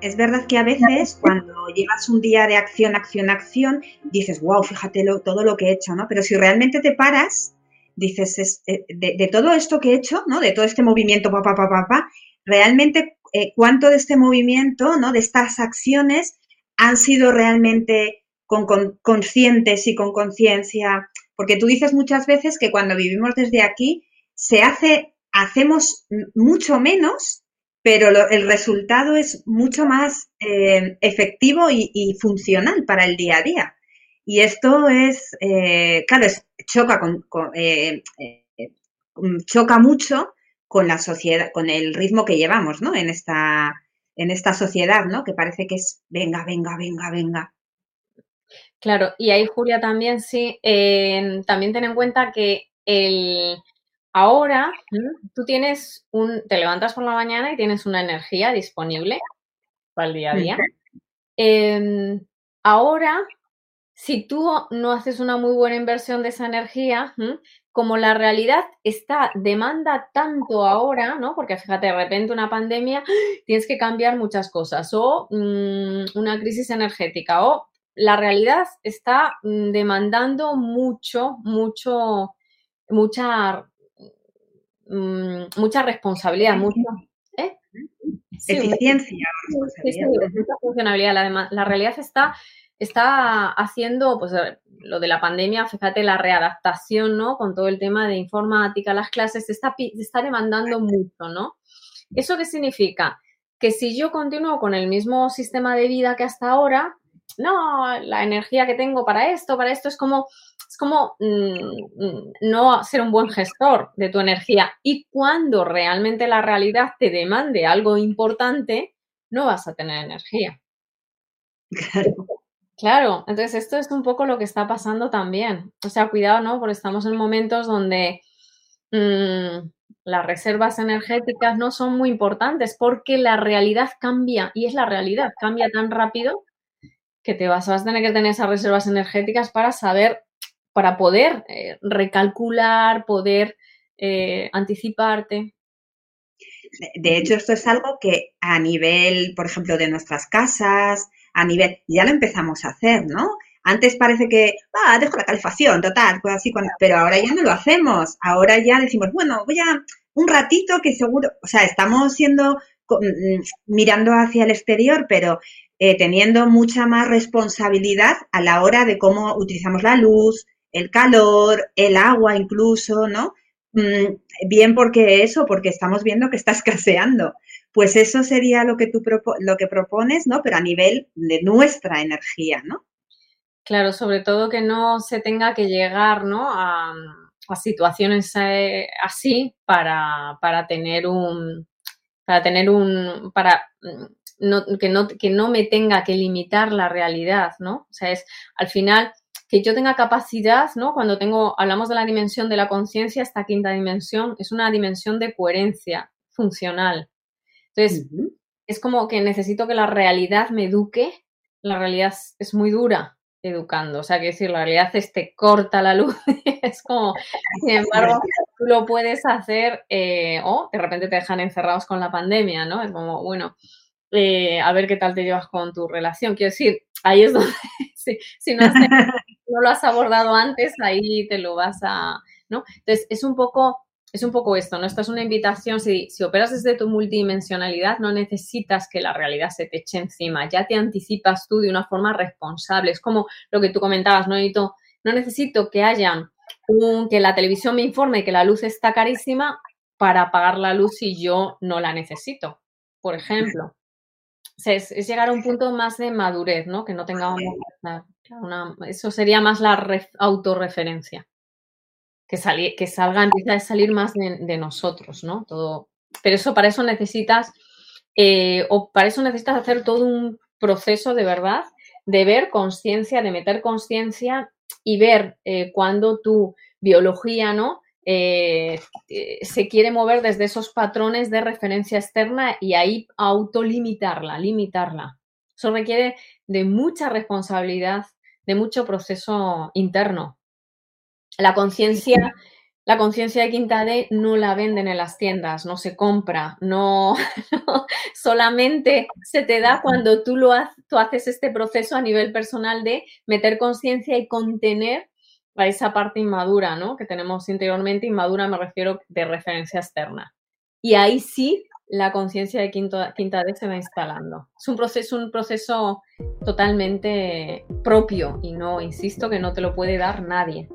es verdad que a veces cuando llevas un día de acción, acción, acción, dices, wow, fíjate todo lo que he hecho, ¿no? Pero si realmente te paras, dices, eh, de, todo esto que he hecho, ¿no? De todo este movimiento, papá, papá, papá, realmente eh, cuánto de este movimiento, ¿no? De estas acciones han sido realmente con, conscientes y con conciencia. Porque tú dices muchas veces que cuando vivimos desde aquí, se hace, hacemos mucho menos pero el resultado es mucho más eh, efectivo y, funcional para el día a día. Y esto es, eh, claro, choca, con, eh, choca mucho con la sociedad, con el ritmo que llevamos, ¿no? En esta, en esta sociedad, ¿no? Que parece que es venga, venga, venga, venga. Claro, y ahí Julia también sí, también ten en cuenta que el, Ahora tú tienes un, te levantas por la mañana y tienes una energía disponible para el día a día. Em, ahora, si tú no haces una muy buena inversión de esa energía, como la realidad está, demanda tanto ahora, ¿no? Porque fíjate, de repente una pandemia, tienes que cambiar muchas cosas, o mm, una crisis energética, o la realidad está mm, demandando mucho, mucho, mucha Mm, mucha responsabilidad, mucha ¿eh? eficiencia, mucha funcionalidad. La, la realidad está, está haciendo, pues lo de la pandemia, fíjate, la readaptación, ¿no? Con todo el tema de informática, las clases, está, está demandando mucho, ¿no? ¿Eso qué significa? Que si yo continúo con el mismo sistema de vida que hasta ahora, no, la energía que tengo para esto, para esto, es como, es como mm, mm, no ser un buen gestor de tu energía. Y cuando realmente la realidad te demande algo importante, no vas a tener energía. Claro. Claro, entonces esto es un poco lo que está pasando también. O sea, cuidado, ¿no? Porque estamos en momentos donde mm, las reservas energéticas no son muy importantes porque la realidad cambia y es la realidad, cambia tan rápido que te vas, a tener que tener esas reservas energéticas para saber, para poder eh, recalcular, poder eh, anticiparte. De hecho, esto es algo que a nivel, por ejemplo, de nuestras casas, a nivel, ya lo empezamos a hacer, ¿no? Antes parece que, ah, dejo la calefacción, total, pues así, pero ahora ya no lo hacemos. Ahora ya decimos, bueno, voy a un ratito que seguro, o sea, estamos siendo, mm, mirando hacia el exterior, pero eh, teniendo mucha más responsabilidad a la hora de cómo utilizamos la luz, el calor, el agua incluso, ¿no? Mm, bien porque eso, porque estamos viendo que está escaseando. Pues eso sería lo que tú lo que propones, ¿no? Pero a nivel de nuestra energía, ¿no? Claro, sobre todo que no se tenga que llegar, ¿no? A, situaciones eh, así para, para tener un para tener un para mm, que, no, que no me tenga que limitar la realidad, ¿no? O sea, es al final que yo tenga capacidad, ¿no? Cuando tengo, hablamos de la dimensión de la conciencia, esta quinta dimensión es una dimensión de coherencia funcional. Entonces, es como que necesito que la realidad me eduque. La realidad es muy dura educando, o sea, que decir, la realidad es te corta la luz, es como, sin embargo, tú lo puedes hacer eh, o de repente te dejan encerrados con la pandemia, ¿no? Es como, bueno, eh, a ver qué tal te llevas con tu relación. Quiero decir, ahí es donde, si, no, no, lo has abordado antes, ahí te lo vas a, ¿no? Entonces, es un poco, es un poco esto, ¿no? Esto es una invitación, si, si operas desde tu multidimensionalidad, no necesitas que la realidad se te eche encima, ya te anticipas tú de una forma responsable. Es como lo que tú comentabas, no necesito, no necesito que haya un, que la televisión me informe que la luz está carísima para apagar la luz si yo no la necesito, por ejemplo es, llegar a un punto más de madurez, ¿no? Que no tengamos una, eso sería más la autorreferencia. Que, que salga, empieza a salir más de, nosotros, ¿no? Todo. Pero eso, para eso necesitas, eh, o para eso necesitas hacer todo un proceso de verdad, de ver conciencia, de meter conciencia y ver eh, cuando tu biología, ¿no? Eh, eh, se quiere mover desde esos patrones de referencia externa y ahí autolimitarla, limitarla. Eso requiere de mucha responsabilidad, de mucho proceso interno. La conciencia, la conciencia de quinta D no la venden en las tiendas, no se compra, no, solamente se te da cuando tú, lo tú haces este proceso a nivel personal de meter conciencia y contener a esa parte inmadura, ¿no? Que tenemos interiormente, inmadura me refiero de referencia externa. Y ahí sí la conciencia de quinta, quinta D se va instalando. Es un proceso, un proceso totalmente propio y no, insisto, que no te lo puede dar nadie.